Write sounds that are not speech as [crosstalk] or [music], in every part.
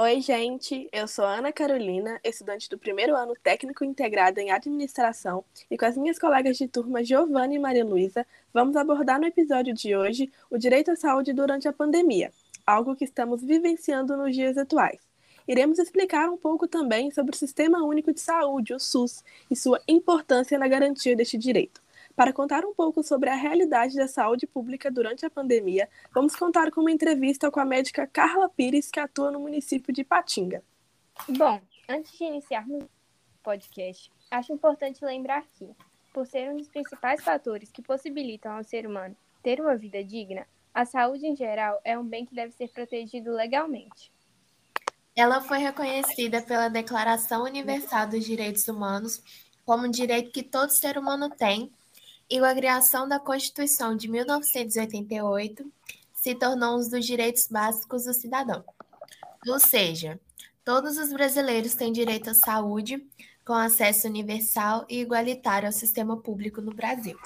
Oi, gente. Eu sou Ana Carolina, estudante do primeiro ano técnico integrado em administração, e com as minhas colegas de turma Giovanna e Maria Luísa, vamos abordar no episódio de hoje o direito à saúde durante a pandemia, algo que estamos vivenciando nos dias atuais. Iremos explicar um pouco também sobre o Sistema Único de Saúde, o SUS, e sua importância na garantia deste direito. Para contar um pouco sobre a realidade da saúde pública durante a pandemia, vamos contar com uma entrevista com a médica Carla Pires, que atua no município de Patinga. Bom, antes de iniciarmos o podcast, acho importante lembrar que, por ser um dos principais fatores que possibilitam ao ser humano ter uma vida digna, a saúde em geral é um bem que deve ser protegido legalmente. Ela foi reconhecida pela Declaração Universal dos Direitos Humanos como um direito que todo ser humano tem e com a criação da Constituição de 1988 se tornou um dos direitos básicos do cidadão. Ou seja, todos os brasileiros têm direito à saúde, com acesso universal e igualitário ao sistema público no Brasil.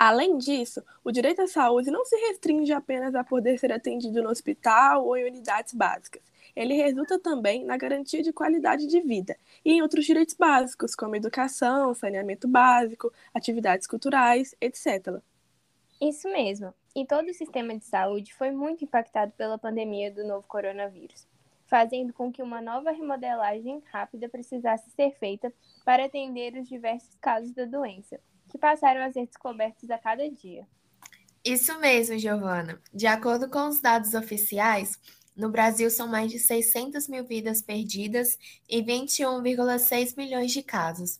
Além disso, o direito à saúde não se restringe apenas a poder ser atendido no hospital ou em unidades básicas ele resulta também na garantia de qualidade de vida e em outros direitos básicos, como educação, saneamento básico, atividades culturais, etc. Isso mesmo. E todo o sistema de saúde foi muito impactado pela pandemia do novo coronavírus, fazendo com que uma nova remodelagem rápida precisasse ser feita para atender os diversos casos da doença, que passaram a ser descobertos a cada dia. Isso mesmo, Giovana. De acordo com os dados oficiais, no Brasil, são mais de 600 mil vidas perdidas e 21,6 milhões de casos.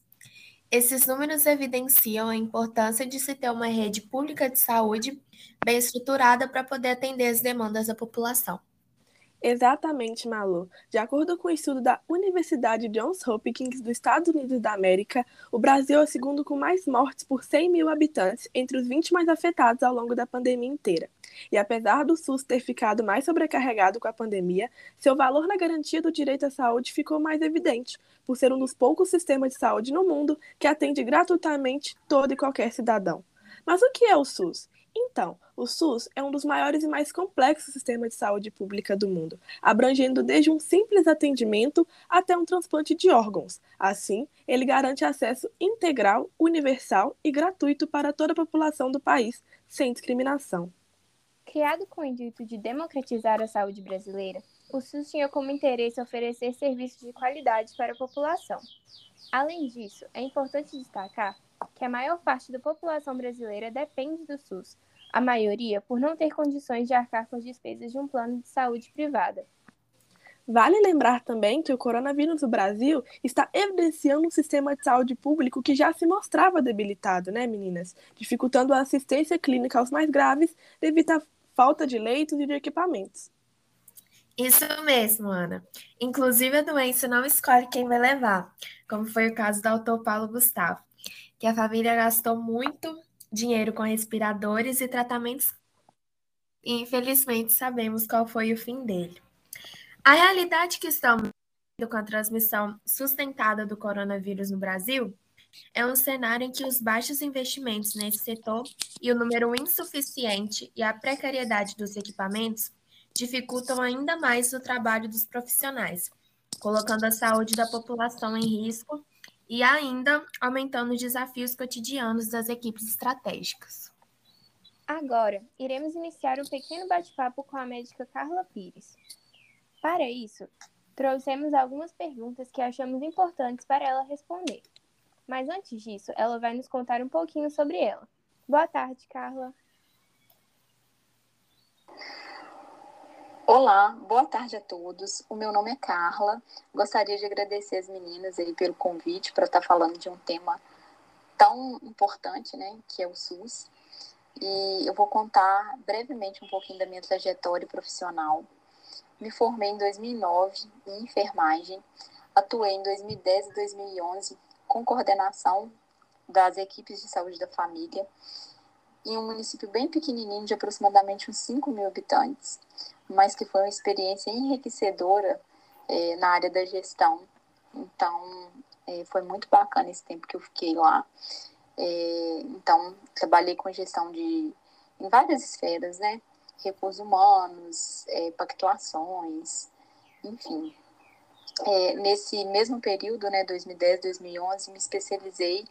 Esses números evidenciam a importância de se ter uma rede pública de saúde bem estruturada para poder atender as demandas da população. Exatamente, Malu. De acordo com o um estudo da Universidade Johns Hopkins dos Estados Unidos da América, o Brasil é o segundo com mais mortes por 100 mil habitantes entre os 20 mais afetados ao longo da pandemia inteira. E apesar do SUS ter ficado mais sobrecarregado com a pandemia, seu valor na garantia do direito à saúde ficou mais evidente, por ser um dos poucos sistemas de saúde no mundo que atende gratuitamente todo e qualquer cidadão. Mas o que é o SUS? Então, o SUS é um dos maiores e mais complexos sistemas de saúde pública do mundo, abrangendo desde um simples atendimento até um transplante de órgãos. Assim, ele garante acesso integral, universal e gratuito para toda a população do país, sem discriminação. Criado com o intuito de democratizar a saúde brasileira, o SUS tinha como interesse oferecer serviços de qualidade para a população. Além disso, é importante destacar que a maior parte da população brasileira depende do SUS, a maioria por não ter condições de arcar com as despesas de um plano de saúde privada. Vale lembrar também que o coronavírus no Brasil está evidenciando um sistema de saúde público que já se mostrava debilitado, né, meninas? Dificultando a assistência clínica aos mais graves devido à falta de leitos e de equipamentos. Isso mesmo, Ana. Inclusive, a doença não escolhe quem vai levar, como foi o caso do autor Paulo Gustavo que a família gastou muito dinheiro com respiradores e tratamentos. E infelizmente sabemos qual foi o fim dele. A realidade que estamos com a transmissão sustentada do coronavírus no Brasil é um cenário em que os baixos investimentos nesse setor e o número insuficiente e a precariedade dos equipamentos dificultam ainda mais o trabalho dos profissionais, colocando a saúde da população em risco e ainda aumentando os desafios cotidianos das equipes estratégicas. Agora, iremos iniciar um pequeno bate-papo com a médica Carla Pires. Para isso, trouxemos algumas perguntas que achamos importantes para ela responder. Mas antes disso, ela vai nos contar um pouquinho sobre ela. Boa tarde, Carla. Olá, boa tarde a todos. O meu nome é Carla. Gostaria de agradecer as meninas aí pelo convite para estar falando de um tema tão importante, né, que é o SUS. E eu vou contar brevemente um pouquinho da minha trajetória profissional. Me formei em 2009 em enfermagem, atuei em 2010 e 2011 com coordenação das equipes de saúde da família em um município bem pequenininho de aproximadamente uns 5 mil habitantes mas que foi uma experiência enriquecedora é, na área da gestão. Então, é, foi muito bacana esse tempo que eu fiquei lá. É, então, trabalhei com gestão de em várias esferas, né? Recursos humanos, é, pactuações, enfim. É, nesse mesmo período, né, 2010, 2011, me especializei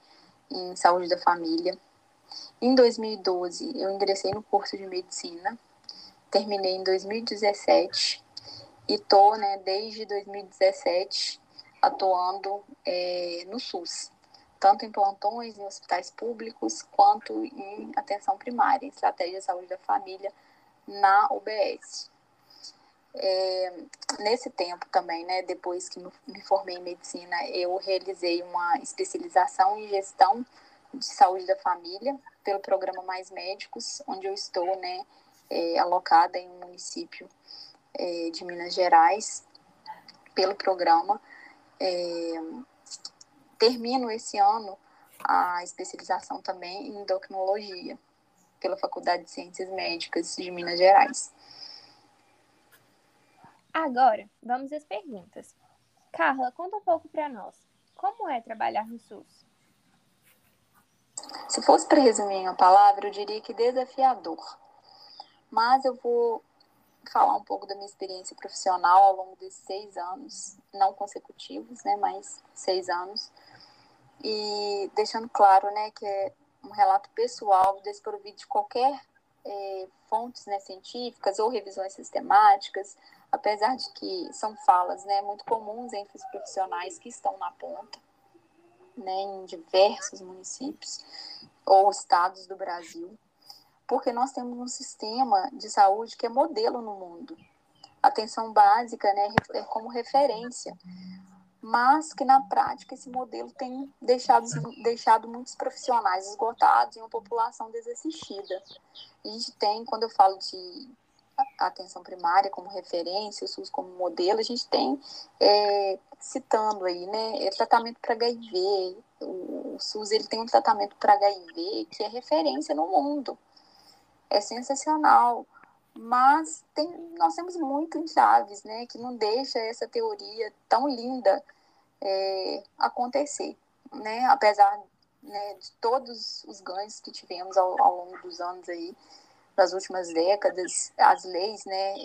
em saúde da família. Em 2012, eu ingressei no curso de medicina, terminei em 2017 e tô, né, desde 2017 atuando é, no SUS, tanto em plantões em hospitais públicos quanto em atenção primária, em estratégia de saúde da família na UBS. É, nesse tempo também, né, depois que me formei em medicina, eu realizei uma especialização em gestão de saúde da família pelo programa Mais Médicos, onde eu estou, né, é, alocada em um município é, de Minas Gerais pelo programa. É, termino esse ano a especialização também em endocrinologia pela Faculdade de Ciências Médicas de Minas Gerais. Agora, vamos às perguntas. Carla, conta um pouco para nós. Como é trabalhar no SUS? Se fosse para resumir em uma palavra, eu diria que desafiador. Mas eu vou falar um pouco da minha experiência profissional ao longo desses seis anos, não consecutivos, né, mas seis anos, e deixando claro, né, que é um relato pessoal desprovido de qualquer é, fontes né, científicas ou revisões sistemáticas, apesar de que são falas né, muito comuns entre os profissionais que estão na ponta, né, em diversos municípios ou estados do Brasil, porque nós temos um sistema de saúde que é modelo no mundo. Atenção básica né, é como referência, mas que na prática esse modelo tem deixado, deixado muitos profissionais esgotados e uma população desassistida. A gente tem, quando eu falo de atenção primária como referência, o SUS como modelo, a gente tem é, citando aí, né, é tratamento para HIV, o, o, SUS ele tem um tratamento para HIV que é referência no mundo, é sensacional, mas tem, nós temos muito Chaves, né, que não deixa essa teoria tão linda é, acontecer, né, apesar né, de todos os ganhos que tivemos ao, ao longo dos anos aí, nas últimas décadas, as leis, né,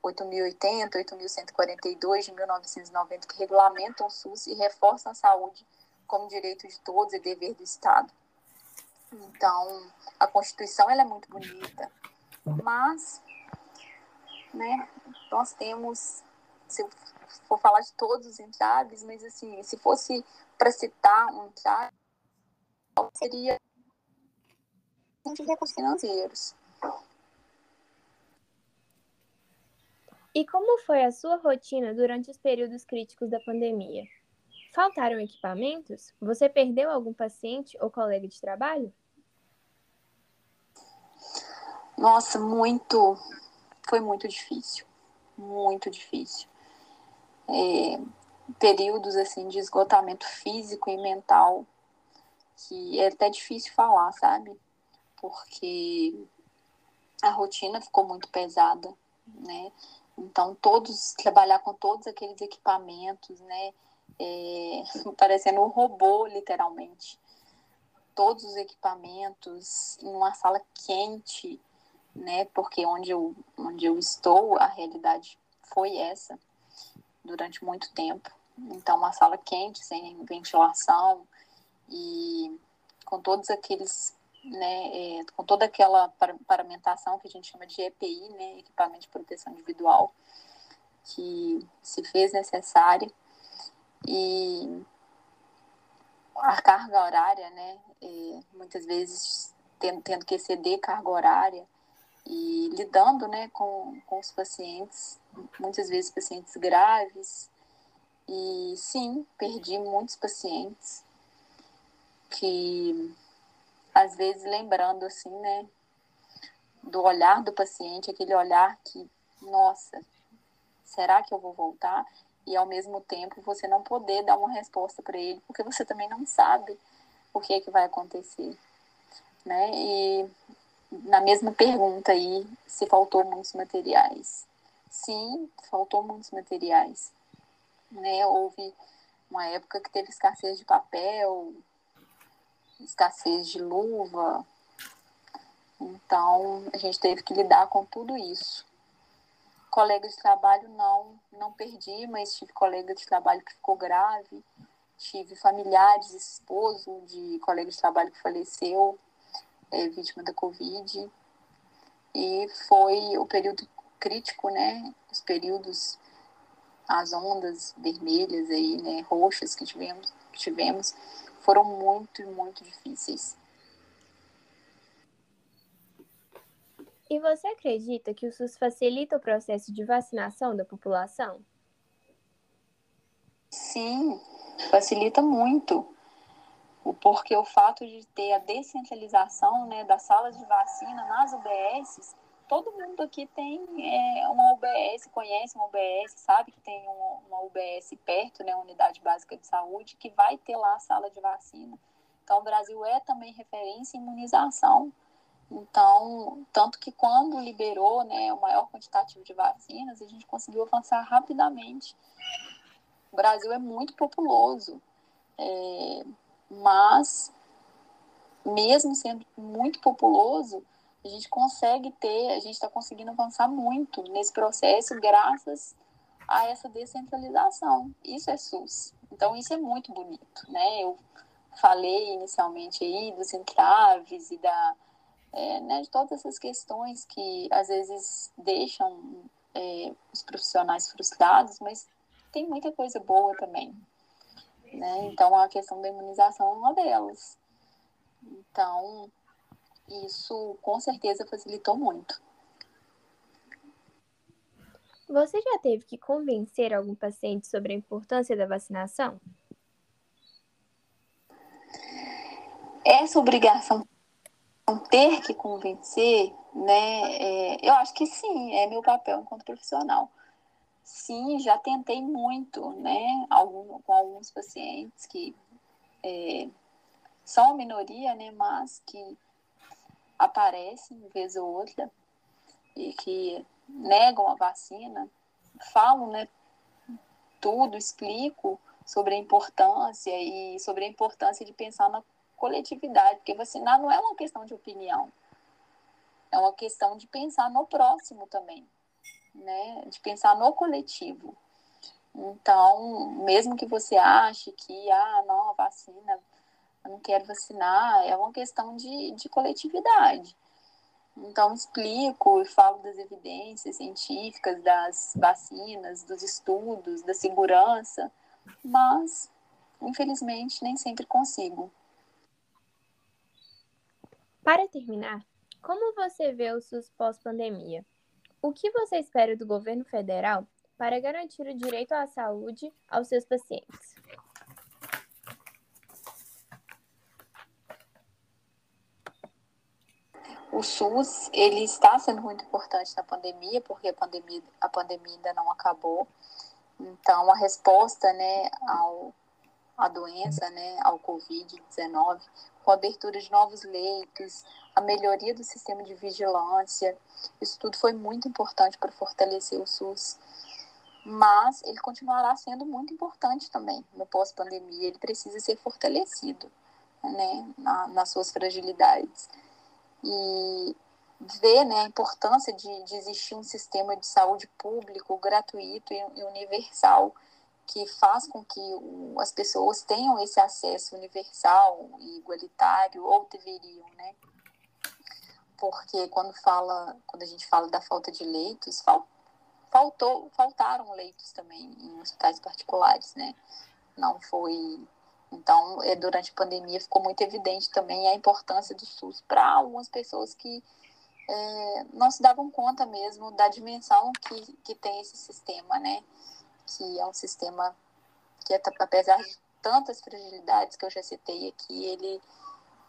8.080, é, 8.142 de 1990, que regulamentam o SUS e reforçam a saúde como direito de todos e dever do Estado. Então, a Constituição ela é muito bonita, mas, né, nós temos, se eu for falar de todos os entraves, mas assim, se fosse para citar um entrave, seria de recursos financeiros. E como foi a sua rotina durante os períodos críticos da pandemia? Faltaram equipamentos? Você perdeu algum paciente ou colega de trabalho? Nossa, muito. Foi muito difícil. Muito difícil. É, períodos assim de esgotamento físico e mental que é até difícil falar, sabe? Porque a rotina ficou muito pesada, né? Então, todos, trabalhar com todos aqueles equipamentos, né? É, [laughs] parecendo um robô, literalmente. Todos os equipamentos em uma sala quente, né? Porque onde eu, onde eu estou, a realidade foi essa durante muito tempo. Então, uma sala quente, sem ventilação e com todos aqueles né, é, com toda aquela paramentação que a gente chama de EPI, né, equipamento de proteção individual, que se fez necessária. E a carga horária, né, é, muitas vezes tendo, tendo que exceder carga horária e lidando né, com, com os pacientes, muitas vezes pacientes graves. E sim, perdi muitos pacientes que às vezes lembrando assim, né, do olhar do paciente, aquele olhar que, nossa, será que eu vou voltar? E ao mesmo tempo você não poder dar uma resposta para ele, porque você também não sabe o que é que vai acontecer, né? E na mesma pergunta aí, se faltou muitos materiais. Sim, faltou muitos materiais, né? Houve uma época que teve escassez de papel, escassez de luva. Então, a gente teve que lidar com tudo isso. Colegas de trabalho não, não perdi, mas tive colega de trabalho que ficou grave, tive familiares, esposo de colega de trabalho que faleceu, é, vítima da Covid. E foi o período crítico, né? Os períodos, as ondas vermelhas aí, né? Roxas que tivemos, que tivemos foram muito, muito difíceis. E você acredita que o SUS facilita o processo de vacinação da população? Sim, facilita muito. Porque o fato de ter a descentralização né, das salas de vacina nas UBSs, todo mundo aqui tem é, uma UBS, conhece uma UBS, sabe que tem uma, uma UBS perto, né, Unidade Básica de Saúde, que vai ter lá a sala de vacina. Então, o Brasil é também referência em imunização. Então, tanto que quando liberou né, o maior quantitativo de vacinas, a gente conseguiu avançar rapidamente. O Brasil é muito populoso, é, mas mesmo sendo muito populoso, a gente consegue ter, a gente está conseguindo avançar muito nesse processo graças a essa descentralização. Isso é SUS. Então, isso é muito bonito, né? Eu falei inicialmente aí dos entraves e da é, né, de todas essas questões que às vezes deixam é, os profissionais frustrados, mas tem muita coisa boa também. Né? Então, a questão da imunização é uma delas. Então, isso com certeza facilitou muito. Você já teve que convencer algum paciente sobre a importância da vacinação? Essa obrigação ter que convencer, né? É, eu acho que sim, é meu papel enquanto profissional. Sim, já tentei muito, né? Algum, com alguns pacientes que é, são a minoria, né? Mas que aparecem vez ou outra e que negam a vacina, falo, né? Tudo, explico sobre a importância e sobre a importância de pensar na coletividade, porque vacinar não é uma questão de opinião, é uma questão de pensar no próximo também, né? De pensar no coletivo. Então, mesmo que você ache que, ah, não, vacina, eu não quero vacinar, é uma questão de, de coletividade. Então, explico e falo das evidências científicas, das vacinas, dos estudos, da segurança, mas, infelizmente, nem sempre consigo. Para terminar, como você vê o SUS pós-pandemia? O que você espera do governo federal para garantir o direito à saúde aos seus pacientes? O SUS ele está sendo muito importante na pandemia, porque a pandemia, a pandemia ainda não acabou. Então, a resposta né, ao, à doença, né, ao Covid-19, com a abertura de novos leitos, a melhoria do sistema de vigilância. Isso tudo foi muito importante para fortalecer o SUS. Mas ele continuará sendo muito importante também no pós-pandemia. Ele precisa ser fortalecido né, na, nas suas fragilidades. E ver né, a importância de, de existir um sistema de saúde público, gratuito e universal que faz com que as pessoas tenham esse acesso universal e igualitário, ou deveriam, né? Porque quando fala, quando a gente fala da falta de leitos, fal, faltou, faltaram leitos também em hospitais particulares, né? Não foi então, é, durante a pandemia ficou muito evidente também a importância do SUS para algumas pessoas que é, não se davam conta mesmo da dimensão que, que tem esse sistema, né? Que é um sistema que, apesar de tantas fragilidades que eu já citei aqui, ele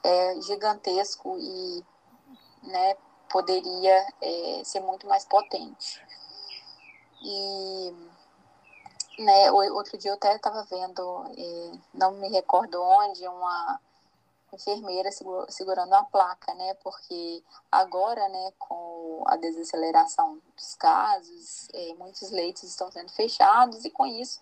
é gigantesco e né, poderia é, ser muito mais potente. E né, outro dia eu até estava vendo, é, não me recordo onde, uma enfermeira segurando uma placa, né? Porque agora, né, com a desaceleração dos casos, é, muitos leitos estão sendo fechados e com isso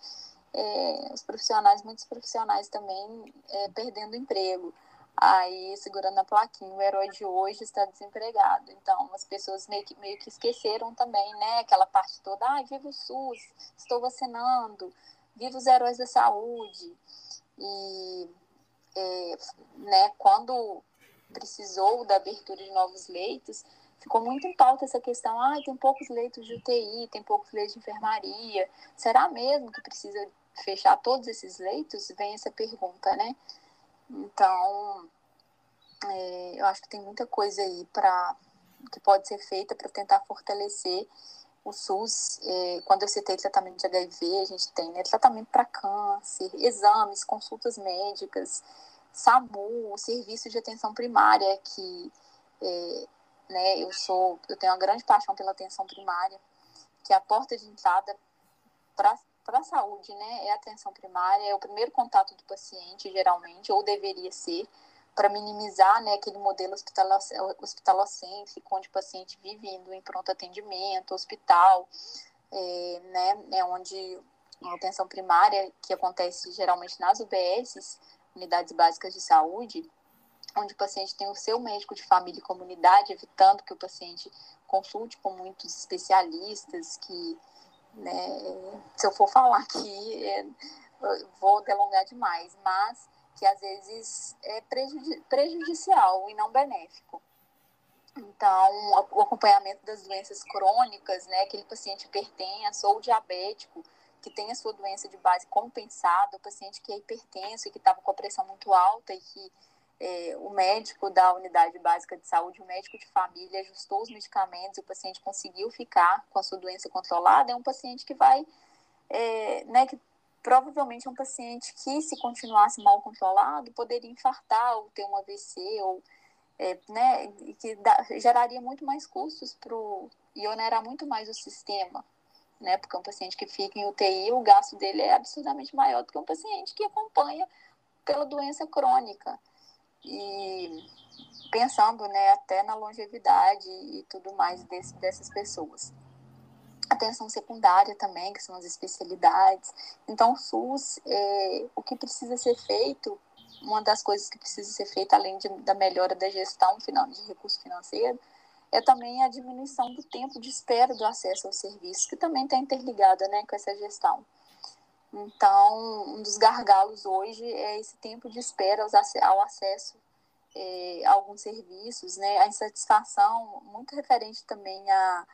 é, os profissionais, muitos profissionais também é, perdendo emprego. Aí, segurando a plaquinha, o herói de hoje está desempregado. Então, as pessoas meio que, meio que esqueceram também, né? Aquela parte toda, ah, viva o SUS, estou vacinando, viva os heróis da saúde. E, é, né, quando precisou da abertura de novos leitos, ficou muito em pauta essa questão, ah, tem poucos leitos de UTI, tem poucos leitos de enfermaria, será mesmo que precisa fechar todos esses leitos? Vem essa pergunta, né? Então, é, eu acho que tem muita coisa aí para que pode ser feita para tentar fortalecer o SUS. É, quando eu citei tratamento de HIV, a gente tem né, tratamento para câncer, exames, consultas médicas, SAMU, serviço de atenção primária, que é, né, eu sou, eu tenho uma grande paixão pela atenção primária, que é a porta de entrada para a saúde, né? É a atenção primária, é o primeiro contato do paciente, geralmente, ou deveria ser, para minimizar né, aquele modelo hospitalocêntrico, onde o paciente vive indo em pronto atendimento, hospital, é, né, é onde a atenção primária, que acontece geralmente nas UBSs, unidades básicas de saúde, onde o paciente tem o seu médico de família e comunidade, evitando que o paciente consulte com muitos especialistas que né? Se eu for [laughs] falar aqui, é, vou delongar demais, mas que às vezes é prejudicial e não benéfico. Então, o acompanhamento das doenças crônicas, né, aquele paciente hipertenso ou diabético, que tem a sua doença de base compensada, o paciente que é hipertenso e que estava com a pressão muito alta e que é, o médico da unidade básica de saúde, o médico de família, ajustou os medicamentos e o paciente conseguiu ficar com a sua doença controlada, é um paciente que vai, é, né, que provavelmente é um paciente que, se continuasse mal controlado, poderia infartar ou ter um AVC, ou, é, né, que dá, geraria muito mais custos pro, e onerar muito mais o sistema. Né, porque um paciente que fica em UTI, o gasto dele é absurdamente maior do que um paciente que acompanha pela doença crônica e pensando né, até na longevidade e tudo mais desse, dessas pessoas. Atenção secundária também, que são as especialidades. Então, o SUS, é, o que precisa ser feito, uma das coisas que precisa ser feita, além de, da melhora da gestão final, de recurso financeiro, é também a diminuição do tempo de espera do acesso aos serviços, que também está interligada né, com essa gestão. Então, um dos gargalos hoje é esse tempo de espera ao acesso é, a alguns serviços, né? A insatisfação, muito referente também a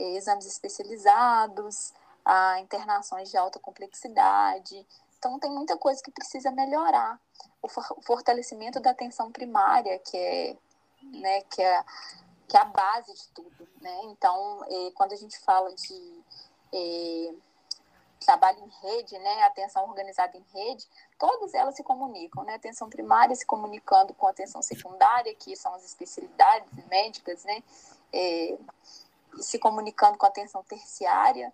exames especializados, a internações de alta complexidade. Então, tem muita coisa que precisa melhorar. O, fortalecimento da atenção primária, que é, né, que é, que é a base de tudo, né? Então, é, quando a gente fala de é, trabalho em rede, né, atenção organizada em rede, todas elas se comunicam, né, atenção primária se comunicando com atenção secundária, que são as especialidades médicas, né, é, se comunicando com a atenção terciária,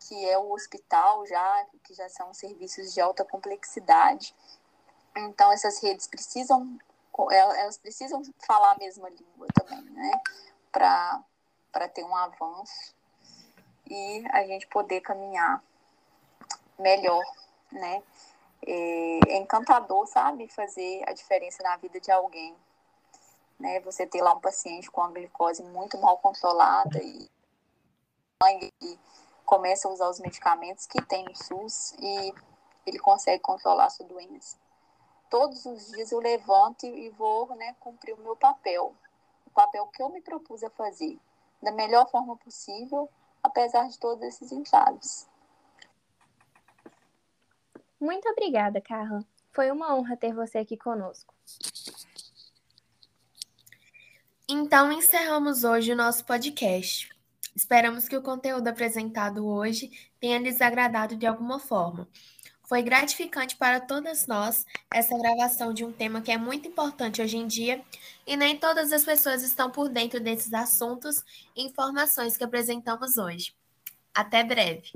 que é o hospital já, que já são serviços de alta complexidade. Então, essas redes precisam, elas precisam falar a mesma língua também, né, para ter um avanço e a gente poder caminhar melhor, né? É, é encantador, sabe, fazer a diferença na vida de alguém. Né? Você ter lá um paciente com a glicose muito mal controlada e começa a usar os medicamentos que tem no SUS e ele consegue controlar a sua doença. Todos os dias eu levanto e vou né, cumprir o meu papel, o papel que eu me propus a fazer, da melhor forma possível, apesar de todos esses entraves. Muito obrigada, Carla. Foi uma honra ter você aqui conosco. Então encerramos hoje o nosso podcast. Esperamos que o conteúdo apresentado hoje tenha lhes agradado de alguma forma. Foi gratificante para todas nós essa gravação de um tema que é muito importante hoje em dia e nem todas as pessoas estão por dentro desses assuntos e informações que apresentamos hoje. Até breve!